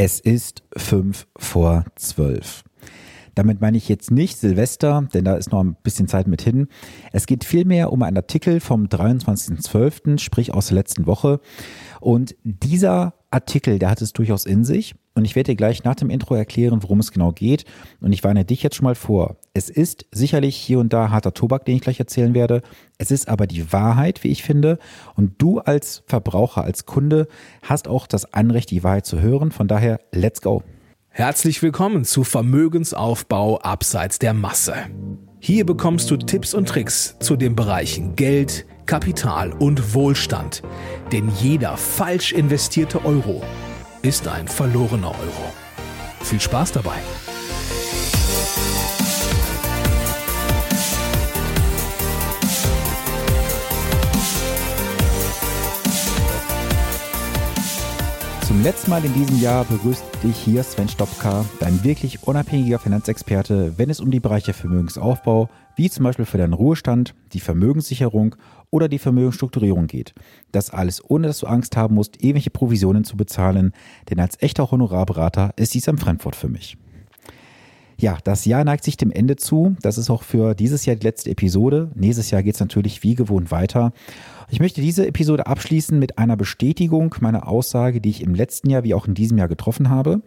Es ist fünf vor zwölf. Damit meine ich jetzt nicht Silvester, denn da ist noch ein bisschen Zeit mit hin. Es geht vielmehr um einen Artikel vom 23.12., sprich aus der letzten Woche. Und dieser Artikel, der hat es durchaus in sich. Und ich werde dir gleich nach dem Intro erklären, worum es genau geht. Und ich warne dich jetzt schon mal vor. Es ist sicherlich hier und da harter Tobak, den ich gleich erzählen werde. Es ist aber die Wahrheit, wie ich finde. Und du als Verbraucher, als Kunde hast auch das Anrecht, die Wahrheit zu hören. Von daher, let's go. Herzlich willkommen zu Vermögensaufbau abseits der Masse. Hier bekommst du Tipps und Tricks zu den Bereichen Geld, Kapital und Wohlstand. Denn jeder falsch investierte Euro ist ein verlorener Euro. Viel Spaß dabei! Zum letzten Mal in diesem Jahr begrüßt dich hier Sven Stopka, dein wirklich unabhängiger Finanzexperte, wenn es um die Bereiche Vermögensaufbau, wie zum Beispiel für deinen Ruhestand, die Vermögenssicherung oder die Vermögensstrukturierung geht. Das alles ohne, dass du Angst haben musst, irgendwelche Provisionen zu bezahlen, denn als echter Honorarberater ist dies am Fremdwort für mich. Ja, das Jahr neigt sich dem Ende zu. Das ist auch für dieses Jahr die letzte Episode. Nächstes Jahr geht es natürlich wie gewohnt weiter. Ich möchte diese Episode abschließen mit einer Bestätigung meiner Aussage, die ich im letzten Jahr wie auch in diesem Jahr getroffen habe.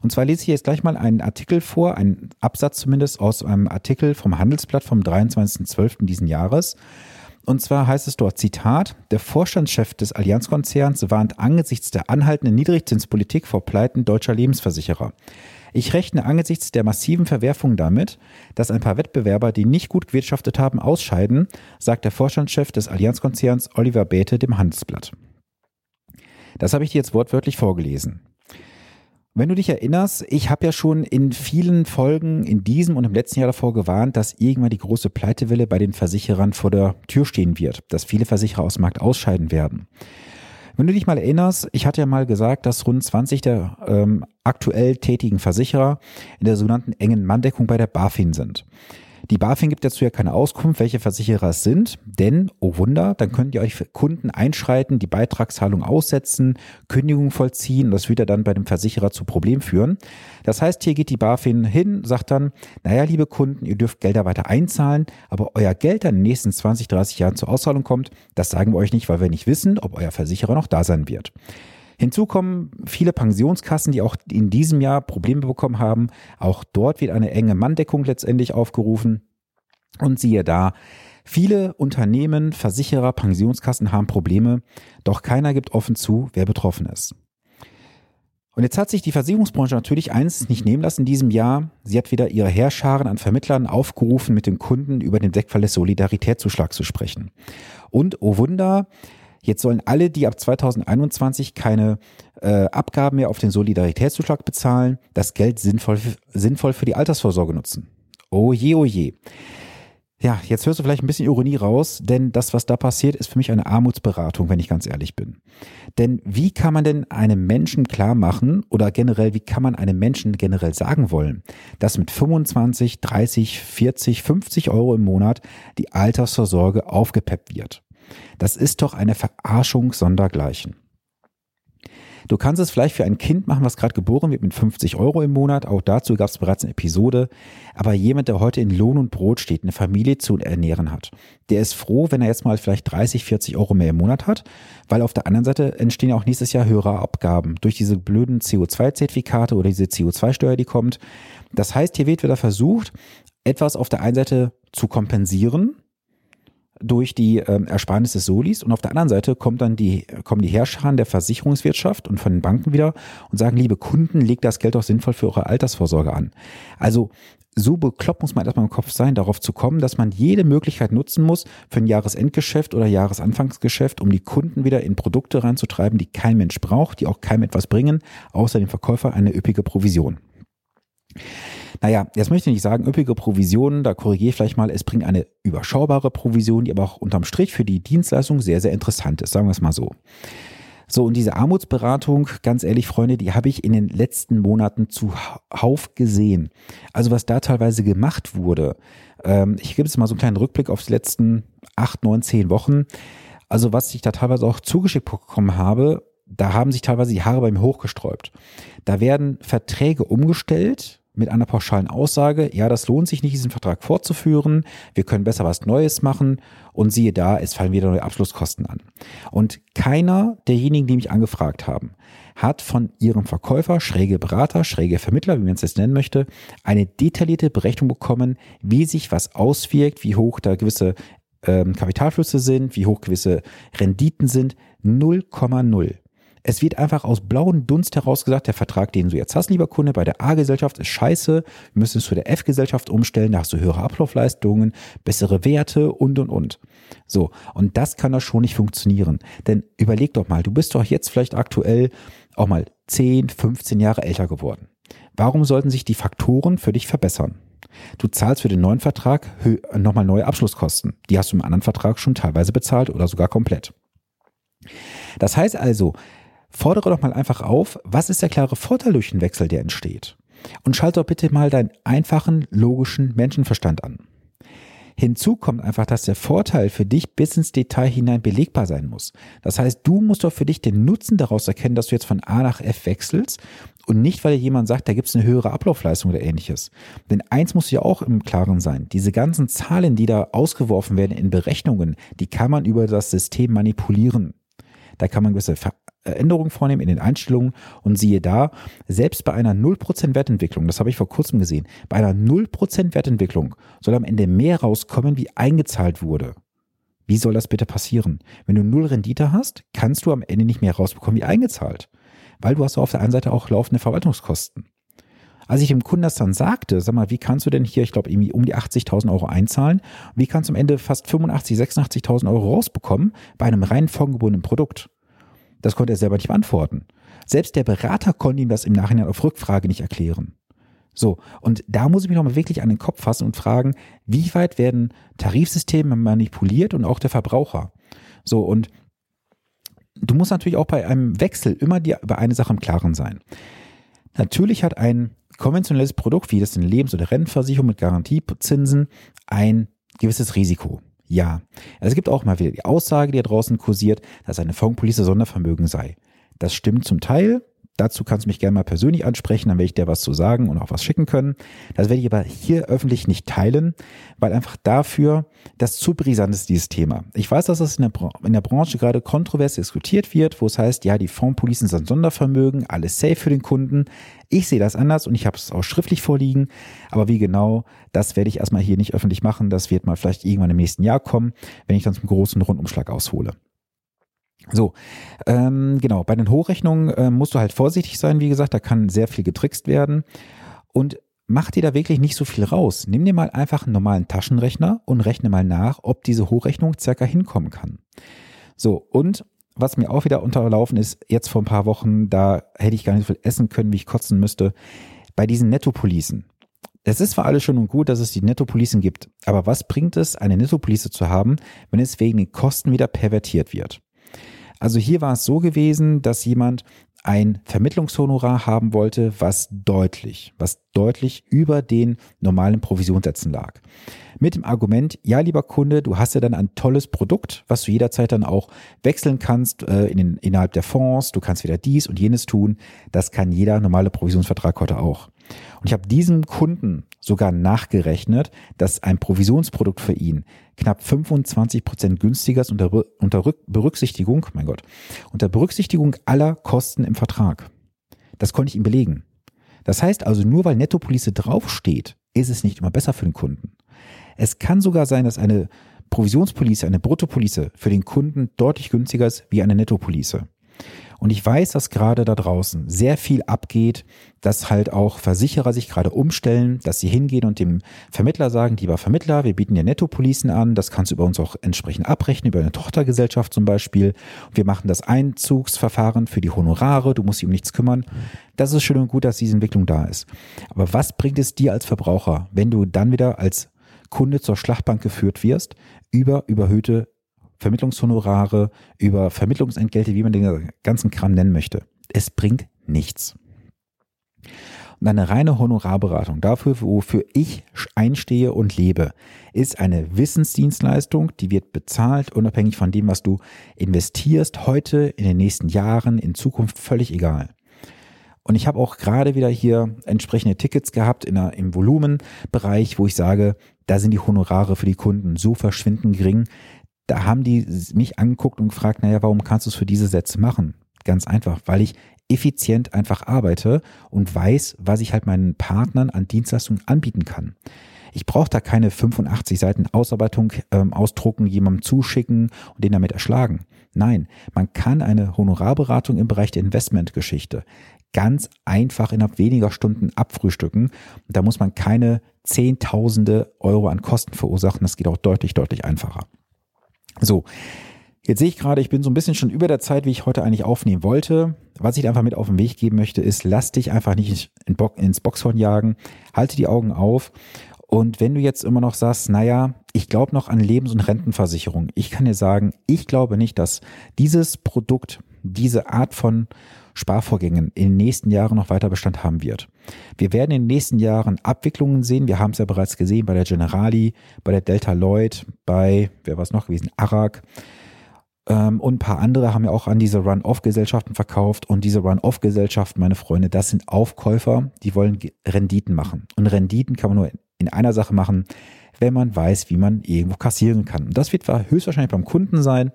Und zwar lese ich jetzt gleich mal einen Artikel vor, einen Absatz zumindest aus einem Artikel vom Handelsblatt vom 23.12. diesen Jahres. Und zwar heißt es dort, Zitat, der Vorstandschef des Allianzkonzerns warnt angesichts der anhaltenden Niedrigzinspolitik vor Pleiten deutscher Lebensversicherer. Ich rechne angesichts der massiven Verwerfungen damit, dass ein paar Wettbewerber, die nicht gut gewirtschaftet haben, ausscheiden, sagt der Vorstandschef des Allianzkonzerns Oliver Bethe dem Handelsblatt. Das habe ich dir jetzt wortwörtlich vorgelesen. Wenn du dich erinnerst, ich habe ja schon in vielen Folgen in diesem und im letzten Jahr davor gewarnt, dass irgendwann die große Pleitewelle bei den Versicherern vor der Tür stehen wird, dass viele Versicherer aus dem Markt ausscheiden werden. Wenn du dich mal erinnerst, ich hatte ja mal gesagt, dass rund 20 der ähm, aktuell tätigen Versicherer in der sogenannten engen Manndeckung bei der BaFin sind. Die BaFin gibt dazu ja keine Auskunft, welche Versicherer es sind, denn, oh Wunder, dann könnt ihr euch für Kunden einschreiten, die Beitragszahlung aussetzen, Kündigung vollziehen. Das würde dann bei dem Versicherer zu Problemen führen. Das heißt, hier geht die BaFin hin, sagt dann, naja, liebe Kunden, ihr dürft Gelder weiter einzahlen, aber euer Geld dann in den nächsten 20, 30 Jahren zur Auszahlung kommt, das sagen wir euch nicht, weil wir nicht wissen, ob euer Versicherer noch da sein wird. Hinzu kommen viele Pensionskassen, die auch in diesem Jahr Probleme bekommen haben. Auch dort wird eine enge Manndeckung letztendlich aufgerufen. Und siehe da, viele Unternehmen, Versicherer, Pensionskassen haben Probleme, doch keiner gibt offen zu, wer betroffen ist. Und jetzt hat sich die Versicherungsbranche natürlich eins nicht nehmen lassen in diesem Jahr. Sie hat wieder ihre Herrscharen an Vermittlern aufgerufen, mit den Kunden über den Deckfall des Solidaritätszuschlags zu sprechen. Und, oh Wunder, Jetzt sollen alle, die ab 2021 keine äh, Abgaben mehr auf den Solidaritätszuschlag bezahlen, das Geld sinnvoll, sinnvoll für die Altersvorsorge nutzen. Oh je, oh je. Ja, jetzt hörst du vielleicht ein bisschen Ironie raus, denn das, was da passiert, ist für mich eine Armutsberatung, wenn ich ganz ehrlich bin. Denn wie kann man denn einem Menschen klar machen oder generell, wie kann man einem Menschen generell sagen wollen, dass mit 25, 30, 40, 50 Euro im Monat die Altersvorsorge aufgepeppt wird? Das ist doch eine Verarschung sondergleichen. Du kannst es vielleicht für ein Kind machen, was gerade geboren wird mit 50 Euro im Monat. Auch dazu gab es bereits eine Episode. Aber jemand, der heute in Lohn und Brot steht, eine Familie zu ernähren hat, der ist froh, wenn er jetzt mal vielleicht 30, 40 Euro mehr im Monat hat, weil auf der anderen Seite entstehen auch nächstes Jahr höhere Abgaben durch diese blöden CO2-Zertifikate oder diese CO2-Steuer, die kommt. Das heißt, hier wird wieder versucht, etwas auf der einen Seite zu kompensieren, durch die ähm, Ersparnis des Solis und auf der anderen Seite kommt dann die, kommen die Herrscher der Versicherungswirtschaft und von den Banken wieder und sagen, liebe Kunden, legt das Geld doch sinnvoll für eure Altersvorsorge an. Also so bekloppt muss man erstmal im Kopf sein, darauf zu kommen, dass man jede Möglichkeit nutzen muss für ein Jahresendgeschäft oder Jahresanfangsgeschäft, um die Kunden wieder in Produkte reinzutreiben, die kein Mensch braucht, die auch keinem etwas bringen, außer dem Verkäufer eine üppige Provision. Naja, jetzt möchte ich nicht sagen, üppige Provisionen, da korrigiere ich vielleicht mal, es bringt eine überschaubare Provision, die aber auch unterm Strich für die Dienstleistung sehr, sehr interessant ist, sagen wir es mal so. So, und diese Armutsberatung, ganz ehrlich, Freunde, die habe ich in den letzten Monaten zuhauf gesehen. Also was da teilweise gemacht wurde. Ähm, ich gebe jetzt mal so einen kleinen Rückblick auf die letzten acht, neun, zehn Wochen. Also was ich da teilweise auch zugeschickt bekommen habe, da haben sich teilweise die Haare bei mir hochgesträubt. Da werden Verträge umgestellt mit einer pauschalen Aussage, ja, das lohnt sich nicht, diesen Vertrag fortzuführen, wir können besser was Neues machen und siehe da, es fallen wieder neue Abschlusskosten an. Und keiner derjenigen, die mich angefragt haben, hat von ihrem Verkäufer, schräge Berater, schräge Vermittler, wie man es jetzt nennen möchte, eine detaillierte Berechnung bekommen, wie sich was auswirkt, wie hoch da gewisse ähm, Kapitalflüsse sind, wie hoch gewisse Renditen sind. 0,0. Es wird einfach aus blauem Dunst heraus gesagt, der Vertrag, den du jetzt hast, lieber Kunde, bei der A-Gesellschaft ist scheiße, wir müssen es zu der F-Gesellschaft umstellen, da hast du höhere Ablaufleistungen, bessere Werte und, und, und. So, und das kann doch schon nicht funktionieren. Denn überleg doch mal, du bist doch jetzt vielleicht aktuell auch mal 10, 15 Jahre älter geworden. Warum sollten sich die Faktoren für dich verbessern? Du zahlst für den neuen Vertrag nochmal neue Abschlusskosten. Die hast du im anderen Vertrag schon teilweise bezahlt oder sogar komplett. Das heißt also, Fordere doch mal einfach auf, was ist der klare Vorteil durch den Wechsel, der entsteht? Und schalte doch bitte mal deinen einfachen, logischen Menschenverstand an. Hinzu kommt einfach, dass der Vorteil für dich bis ins Detail hinein belegbar sein muss. Das heißt, du musst doch für dich den Nutzen daraus erkennen, dass du jetzt von A nach F wechselst und nicht, weil dir jemand sagt, da gibt es eine höhere Ablaufleistung oder ähnliches. Denn eins muss ja auch im Klaren sein. Diese ganzen Zahlen, die da ausgeworfen werden in Berechnungen, die kann man über das System manipulieren. Da kann man gewisse Änderungen vornehmen in den Einstellungen und siehe da, selbst bei einer 0% Wertentwicklung, das habe ich vor kurzem gesehen, bei einer 0% Wertentwicklung soll am Ende mehr rauskommen, wie eingezahlt wurde. Wie soll das bitte passieren? Wenn du null Rendite hast, kannst du am Ende nicht mehr rausbekommen, wie eingezahlt. Weil du hast auf der einen Seite auch laufende Verwaltungskosten. Als ich dem Kunden das dann sagte, sag mal, wie kannst du denn hier, ich glaube, irgendwie um die 80.000 Euro einzahlen? Wie kannst du am Ende fast 85, 86.000 Euro rausbekommen bei einem rein vorgebundenen Produkt? Das konnte er selber nicht beantworten. Selbst der Berater konnte ihm das im Nachhinein auf Rückfrage nicht erklären. So, und da muss ich mich nochmal wirklich an den Kopf fassen und fragen, wie weit werden Tarifsysteme manipuliert und auch der Verbraucher? So, und du musst natürlich auch bei einem Wechsel immer dir über eine Sache im Klaren sein. Natürlich hat ein konventionelles Produkt, wie das eine Lebens- oder Rentenversicherung mit Garantiezinsen, ein gewisses Risiko. Ja. Also es gibt auch mal wieder die Aussage, die da draußen kursiert, dass eine Fondspolice Sondervermögen sei. Das stimmt zum Teil, Dazu kannst du mich gerne mal persönlich ansprechen, dann werde ich dir was zu sagen und auch was schicken können. Das werde ich aber hier öffentlich nicht teilen, weil einfach dafür das zu brisant ist, dieses Thema. Ich weiß, dass das in der, in der Branche gerade kontrovers diskutiert wird, wo es heißt, ja, die Fondspolicen sind Sondervermögen, alles safe für den Kunden. Ich sehe das anders und ich habe es auch schriftlich vorliegen. Aber wie genau, das werde ich erstmal hier nicht öffentlich machen. Das wird mal vielleicht irgendwann im nächsten Jahr kommen, wenn ich dann zum großen Rundumschlag aushole. So, ähm, genau, bei den Hochrechnungen äh, musst du halt vorsichtig sein, wie gesagt, da kann sehr viel getrickst werden. Und mach dir da wirklich nicht so viel raus. Nimm dir mal einfach einen normalen Taschenrechner und rechne mal nach, ob diese Hochrechnung circa hinkommen kann. So, und was mir auch wieder unterlaufen ist, jetzt vor ein paar Wochen, da hätte ich gar nicht so viel essen können, wie ich kotzen müsste, bei diesen Nettopolicen. Es ist zwar alles schön und gut, dass es die Nettopolicen gibt, aber was bringt es, eine Nettopolice zu haben, wenn es wegen den Kosten wieder pervertiert wird? Also hier war es so gewesen, dass jemand ein Vermittlungshonorar haben wollte, was deutlich, was deutlich über den normalen Provisionssätzen lag. Mit dem Argument, ja, lieber Kunde, du hast ja dann ein tolles Produkt, was du jederzeit dann auch wechseln kannst äh, in den, innerhalb der Fonds, du kannst wieder dies und jenes tun. Das kann jeder normale Provisionsvertrag heute auch. Und ich habe diesem Kunden sogar nachgerechnet, dass ein Provisionsprodukt für ihn knapp 25 Prozent günstiger ist unter, unter Berücksichtigung, mein Gott, unter Berücksichtigung aller Kosten im Vertrag. Das konnte ich ihm belegen. Das heißt also, nur weil Nettopolice draufsteht, ist es nicht immer besser für den Kunden. Es kann sogar sein, dass eine Provisionspolice, eine Bruttopolice für den Kunden deutlich günstiger ist wie eine Nettopolice. Und ich weiß, dass gerade da draußen sehr viel abgeht, dass halt auch Versicherer sich gerade umstellen, dass sie hingehen und dem Vermittler sagen, lieber Vermittler, wir bieten dir Nettopolicen an, das kannst du über uns auch entsprechend abrechnen, über eine Tochtergesellschaft zum Beispiel. Wir machen das Einzugsverfahren für die Honorare, du musst dich um nichts kümmern. Das ist schön und gut, dass diese Entwicklung da ist. Aber was bringt es dir als Verbraucher, wenn du dann wieder als Kunde zur Schlachtbank geführt wirst über überhöhte Vermittlungshonorare, über Vermittlungsentgelte, wie man den ganzen Kram nennen möchte. Es bringt nichts. Und eine reine Honorarberatung dafür, wofür ich einstehe und lebe, ist eine Wissensdienstleistung, die wird bezahlt, unabhängig von dem, was du investierst, heute, in den nächsten Jahren, in Zukunft, völlig egal. Und ich habe auch gerade wieder hier entsprechende Tickets gehabt in der, im Volumenbereich, wo ich sage, da sind die Honorare für die Kunden so verschwindend gering. Da haben die mich angeguckt und gefragt, naja, warum kannst du es für diese Sätze machen? Ganz einfach, weil ich effizient einfach arbeite und weiß, was ich halt meinen Partnern an Dienstleistungen anbieten kann. Ich brauche da keine 85 Seiten Ausarbeitung ähm, ausdrucken, jemandem zuschicken und den damit erschlagen. Nein, man kann eine Honorarberatung im Bereich der Investmentgeschichte ganz einfach innerhalb weniger Stunden abfrühstücken. Da muss man keine Zehntausende Euro an Kosten verursachen. Das geht auch deutlich, deutlich einfacher. So, Jetzt sehe ich gerade, ich bin so ein bisschen schon über der Zeit, wie ich heute eigentlich aufnehmen wollte. Was ich einfach mit auf den Weg geben möchte, ist, lass dich einfach nicht ins Boxhorn jagen, halte die Augen auf. Und wenn du jetzt immer noch sagst, naja, ich glaube noch an Lebens- und Rentenversicherung, ich kann dir sagen, ich glaube nicht, dass dieses Produkt, diese Art von Sparvorgängen in den nächsten Jahren noch weiter Bestand haben wird. Wir werden in den nächsten Jahren Abwicklungen sehen. Wir haben es ja bereits gesehen bei der Generali, bei der Delta Lloyd, bei, wer war es noch gewesen, Arak. Ähm, und ein paar andere haben ja auch an diese Run-Off-Gesellschaften verkauft. Und diese Run-Off-Gesellschaften, meine Freunde, das sind Aufkäufer, die wollen Renditen machen. Und Renditen kann man nur in einer Sache machen, wenn man weiß, wie man irgendwo kassieren kann. Und das wird höchstwahrscheinlich beim Kunden sein.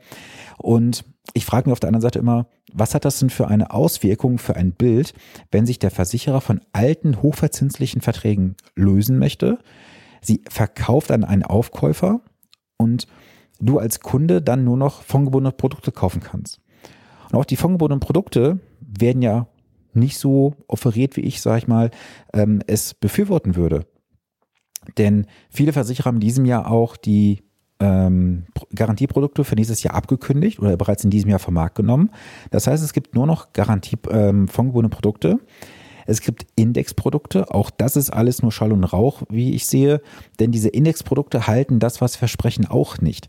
Und ich frage mich auf der anderen Seite immer, was hat das denn für eine Auswirkung für ein Bild, wenn sich der Versicherer von alten, hochverzinslichen Verträgen lösen möchte? Sie verkauft an einen Aufkäufer und du als Kunde dann nur noch fondgebundene Produkte kaufen kannst. Und auch die fondgebundenen Produkte werden ja nicht so offeriert, wie ich, sage ich mal, ähm, es befürworten würde. Denn viele Versicherer haben in diesem Jahr auch die ähm, Garantieprodukte für nächstes Jahr abgekündigt oder bereits in diesem Jahr vom Markt genommen. Das heißt, es gibt nur noch Garantie ähm, Produkte. Es gibt Indexprodukte, auch das ist alles nur Schall und Rauch, wie ich sehe, denn diese Indexprodukte halten das, was versprechen, auch nicht.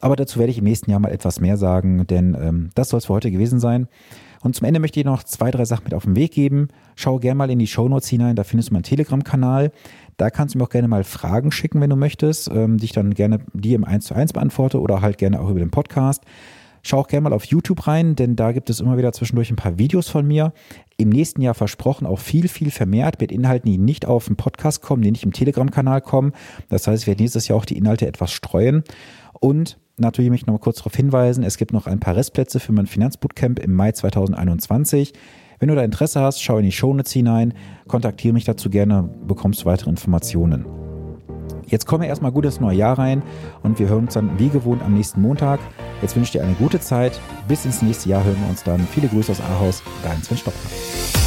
Aber dazu werde ich im nächsten Jahr mal etwas mehr sagen, denn ähm, das soll es für heute gewesen sein. Und zum Ende möchte ich noch zwei, drei Sachen mit auf den Weg geben. Schau gerne mal in die Show Notes hinein, da findest du meinen Telegram-Kanal. Da kannst du mir auch gerne mal Fragen schicken, wenn du möchtest, ähm, die ich dann gerne dir im 1 zu 1 beantworte oder halt gerne auch über den Podcast. Schau auch gerne mal auf YouTube rein, denn da gibt es immer wieder zwischendurch ein paar Videos von mir. Im nächsten Jahr versprochen auch viel, viel vermehrt mit Inhalten, die nicht auf dem Podcast kommen, die nicht im Telegram-Kanal kommen. Das heißt, ich werde nächstes Jahr auch die Inhalte etwas streuen. Und natürlich möchte ich noch mal kurz darauf hinweisen, es gibt noch ein paar Restplätze für mein Finanzbootcamp im Mai 2021. Wenn du da Interesse hast, schau in die Shownotes hinein, kontaktiere mich dazu gerne, bekommst du weitere Informationen. Jetzt kommen wir erstmal gut ins neue Jahr rein und wir hören uns dann wie gewohnt am nächsten Montag. Jetzt wünsche ich dir eine gute Zeit. Bis ins nächste Jahr hören wir uns dann. Viele Grüße aus Ahaus, dein Sven Stoppler.